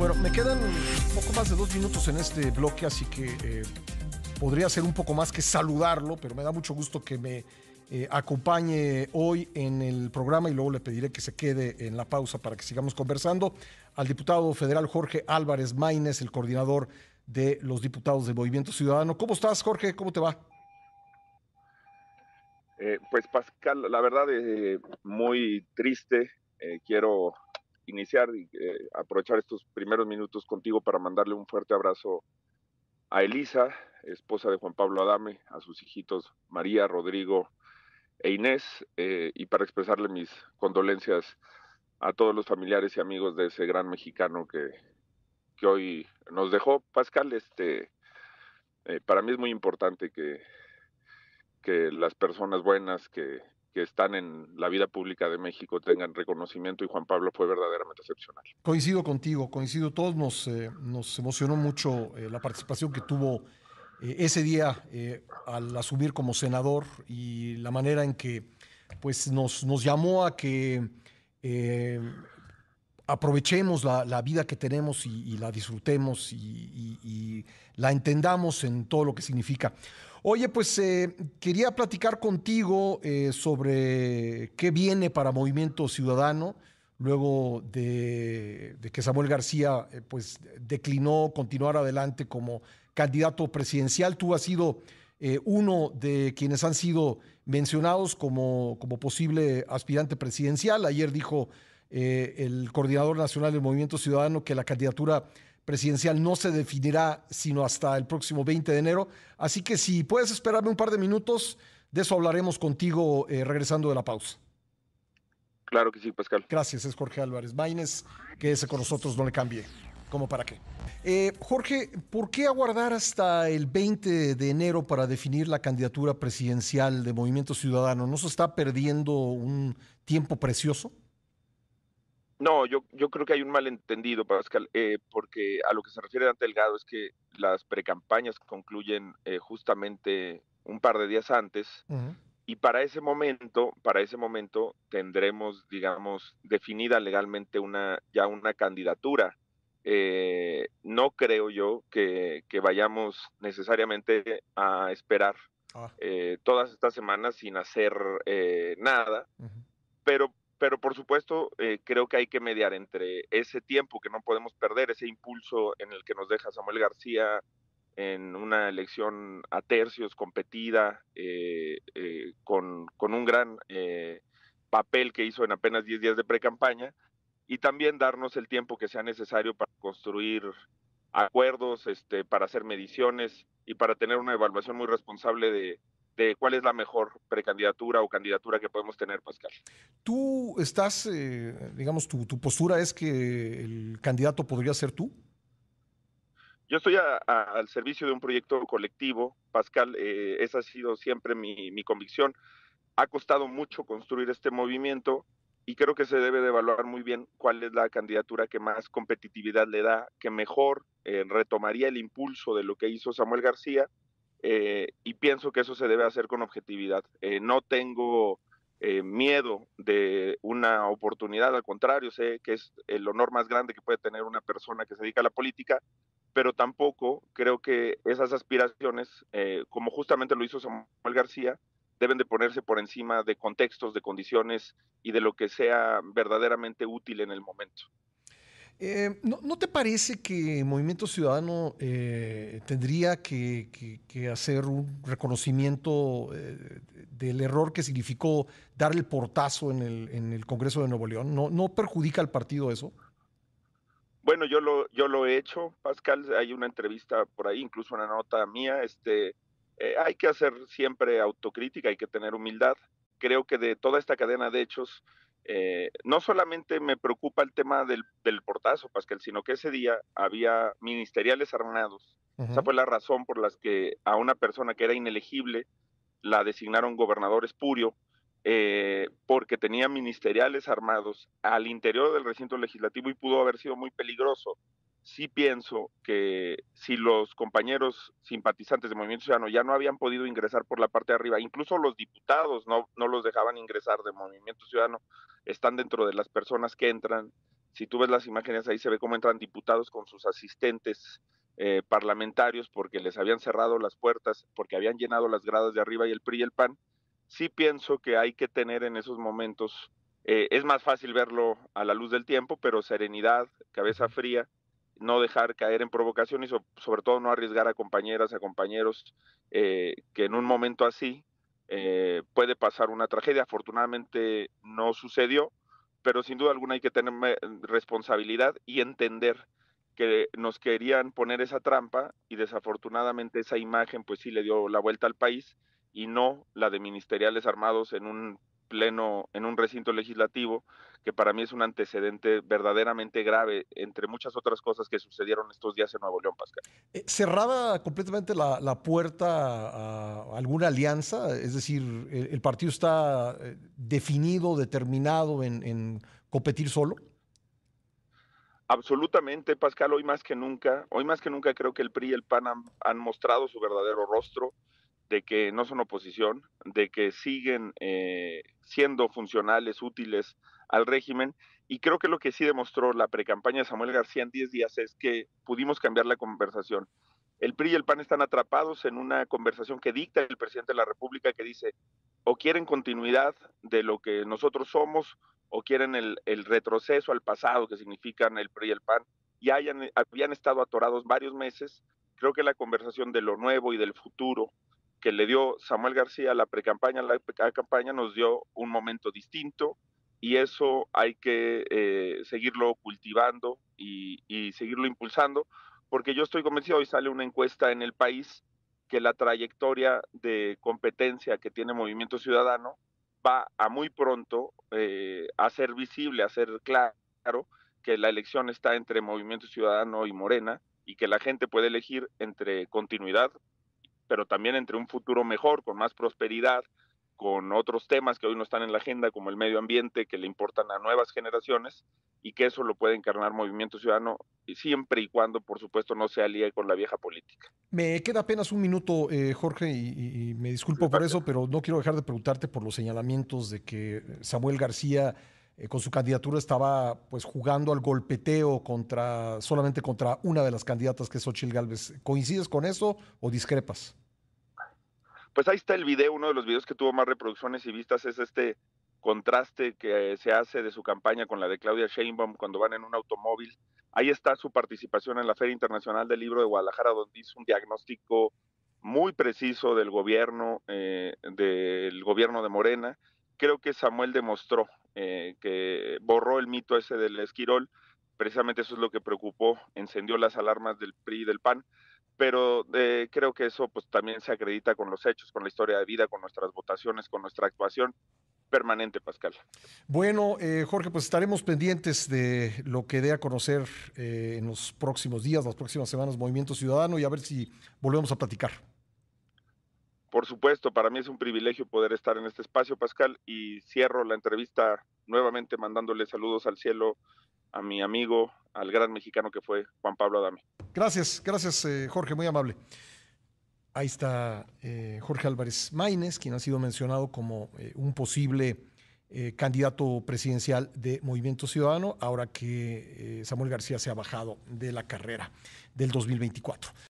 Bueno, me quedan poco más de dos minutos en este bloque, así que eh, podría ser un poco más que saludarlo, pero me da mucho gusto que me eh, acompañe hoy en el programa y luego le pediré que se quede en la pausa para que sigamos conversando al diputado federal Jorge Álvarez Maínez, el coordinador de los diputados del Movimiento Ciudadano. ¿Cómo estás, Jorge? ¿Cómo te va? Eh, pues Pascal, la verdad es muy triste. quiero iniciar y eh, aprovechar estos primeros minutos contigo para mandarle un fuerte abrazo a Elisa, esposa de Juan Pablo Adame, a sus hijitos María, Rodrigo e Inés, eh, y para expresarle mis condolencias a todos los familiares y amigos de ese gran mexicano que, hoy nos dejó. Pascal, este, eh, para mí es muy importante que las personas buenas que, que están en la vida pública de México tengan reconocimiento y Juan Pablo fue verdaderamente excepcional. Coincido contigo, coincido. Todos nos, eh, nos emocionó mucho eh, la participación que tuvo eh, ese día al asumir como senador y la manera en que pues, nos, nos llamó a que aprovechemos la, vida que tenemos y, la disfrutemos y, la entendamos en todo lo que significa. Oye, pues eh, quería platicar contigo eh, sobre qué viene para Movimiento Ciudadano luego de, que Samuel García eh, pues declinó continuar adelante como candidato presidencial. Tú has sido uno de quienes han sido mencionados como, como posible aspirante presidencial. Ayer dijo el coordinador nacional del Movimiento Ciudadano que la candidatura presidencial no se definirá sino hasta el próximo 20 de enero. Así que si puedes esperarme un par de minutos, de eso hablaremos contigo eh, regresando de la pausa. Claro que sí, Pascal. Gracias, es Jorge Álvarez Maínez. Quédese con nosotros, no le cambie. ¿Cómo para qué? Eh, Jorge, ¿por qué aguardar hasta el 20 de enero para definir la candidatura presidencial de Movimiento Ciudadano? ¿No se está perdiendo un tiempo precioso? No, yo, yo creo que hay un malentendido, Pascal, eh, porque a lo que se refiere Dante Delgado es que las precampañas concluyen eh, justamente un par de días antes y para ese momento, para ese momento tendremos, digamos, definida legalmente una ya una candidatura. Eh, no creo yo que, vayamos necesariamente a esperar ah. todas estas semanas sin hacer nada, pero pero por supuesto eh, creo que hay que mediar entre ese tiempo que no podemos perder, ese impulso en el que nos deja Samuel García en una elección a tercios, competida, eh, eh, con, con, un gran papel que hizo en apenas 10 días de pre-campaña, y también darnos el tiempo que sea necesario para construir acuerdos, este, para hacer mediciones y para tener una evaluación muy responsable de, de cuál es la mejor precandidatura o candidatura que podemos tener, Pascal. Tú estás, eh, digamos, tu, postura es que el candidato podría ser tú. Yo estoy al servicio de un proyecto colectivo, Pascal, eh, esa ha sido siempre mi, convicción. Ha costado mucho construir este movimiento y creo que se debe de evaluar muy bien cuál es la candidatura que más competitividad le da, que mejor eh, retomaría el impulso de lo que hizo Samuel García eh, y pienso que eso se debe hacer con objetividad. Eh, no tengo eh, miedo de una oportunidad, al contrario, sé que es el honor más grande que puede tener una persona que se dedica a la política, pero tampoco creo que esas aspiraciones, como justamente lo hizo Samuel García, deben de ponerse por encima de contextos, de condiciones y de lo que sea verdaderamente útil en el momento. Eh, ¿no, te parece que Movimiento Ciudadano eh, tendría que, hacer un reconocimiento eh, del error que significó dar el portazo en el, Congreso de Nuevo León? ¿No, ¿No perjudica al partido eso? Bueno, yo lo, yo lo he hecho, Pascal, hay una entrevista por ahí, incluso una nota mía, este, hay que hacer siempre autocrítica, hay que tener humildad. Creo que de toda esta cadena de hechos, eh, no solamente me preocupa el tema del, portazo, Pascal, sino que ese día había ministeriales armados. Esa fue la razón por la que a una persona que era inelegible la designaron gobernador espurio, eh, porque tenía ministeriales armados al interior del recinto legislativo y pudo haber sido muy peligroso sí pienso que si los compañeros simpatizantes de Movimiento Ciudadano ya no habían podido ingresar por la parte de arriba, incluso los diputados no, no los dejaban ingresar de Movimiento Ciudadano, están dentro de las personas que entran Si tú ves las imágenes ahí se ve cómo entran diputados con sus asistentes eh, parlamentarios porque les habían cerrado las puertas, porque habían llenado las gradas de arriba y el PRI y el PAN. Sí pienso que hay que tener en esos momentos, eh, es más fácil verlo a la luz del tiempo, pero serenidad, cabeza fría, no dejar caer en provocación y sobre todo no arriesgar a compañeras, a compañeros eh, que en un momento así puede pasar una tragedia. Afortunadamente no sucedió, pero sin duda alguna hay que tener responsabilidad y entender que nos querían poner esa trampa y desafortunadamente esa imagen pues sí le dio la vuelta al país y no la de ministeriales armados en un pleno, en un recinto legislativo, que para mí es un antecedente verdaderamente grave, entre muchas otras cosas que sucedieron estos días en Nuevo León, Pascal. Eh, ¿Cerrada completamente la, puerta a alguna alianza? Es decir, ¿el, partido está eh, definido, determinado en, competir solo? Absolutamente, Pascal, hoy más que nunca, hoy más que nunca creo que el PRI y el PAN han mostrado su verdadero rostro de que no son oposición, de que siguen eh, siendo funcionales, útiles al régimen. Y creo que lo que sí demostró la precampaña de Samuel García en 10 días es que pudimos cambiar la conversación. El PRI y el PAN están atrapados en una conversación que dicta el presidente de la República que dice o quieren continuidad de lo que nosotros somos o quieren el, retroceso al pasado que significan el PRI y el PAN y hayan, habían estado atorados varios meses. Creo que la conversación de lo nuevo y del futuro que le dio Samuel García la precampaña, la campaña nos dio un momento distinto y eso hay que eh, seguirlo cultivando y, y, seguirlo impulsando, porque yo estoy convencido, hoy sale una encuesta en el país que la trayectoria de competencia que tiene Movimiento Ciudadano va a muy pronto eh, a ser visible, a ser claro que la elección está entre Movimiento Ciudadano y Morena y que la gente puede elegir entre continuidad pero también entre un futuro mejor, con más prosperidad, con otros temas que hoy no están en la agenda, como el medio ambiente, que le importan a nuevas generaciones, y que eso lo puede encarnar Movimiento Ciudadano, siempre y cuando, por supuesto, no se alíe con la vieja política. Me queda apenas un minuto, eh, Jorge, y, me disculpo por eso, pero no quiero dejar de preguntarte por los señalamientos de que Samuel García eh, con su candidatura estaba pues jugando al golpeteo contra solamente contra una de las candidatas que es Xochitl Galvez. ¿Coincides con eso o discrepas? Pues ahí está el video, uno de los videos que tuvo más reproducciones y vistas es este contraste que se hace de su campaña con la de Claudia Sheinbaum cuando van en un automóvil. Ahí está su participación en la Feria Internacional del Libro de Guadalajara, donde hizo un diagnóstico muy preciso del gobierno, eh, del gobierno de Morena. Creo que Samuel demostró eh, que borró el mito ese del Esquirol. Precisamente eso es lo que preocupó, encendió las alarmas del PRI y del PAN pero eh, creo que eso pues también se acredita con los hechos, con la historia de vida, con nuestras votaciones, con nuestra actuación permanente, Pascal. Bueno, eh, Jorge, pues estaremos pendientes de lo que dé a conocer eh, en los próximos días, las próximas semanas, Movimiento Ciudadano, y a ver si volvemos a platicar. Por supuesto, para mí es un privilegio poder estar en este espacio, Pascal, y cierro la entrevista nuevamente mandándole saludos al cielo a mi amigo, al gran mexicano que fue Juan Pablo Adame. Gracias, gracias eh, Jorge, muy amable. Ahí está eh, Jorge Álvarez Maínez, quien ha sido mencionado como eh, un posible candidato presidencial de Movimiento Ciudadano, ahora que Samuel García se ha bajado de la carrera del 2024.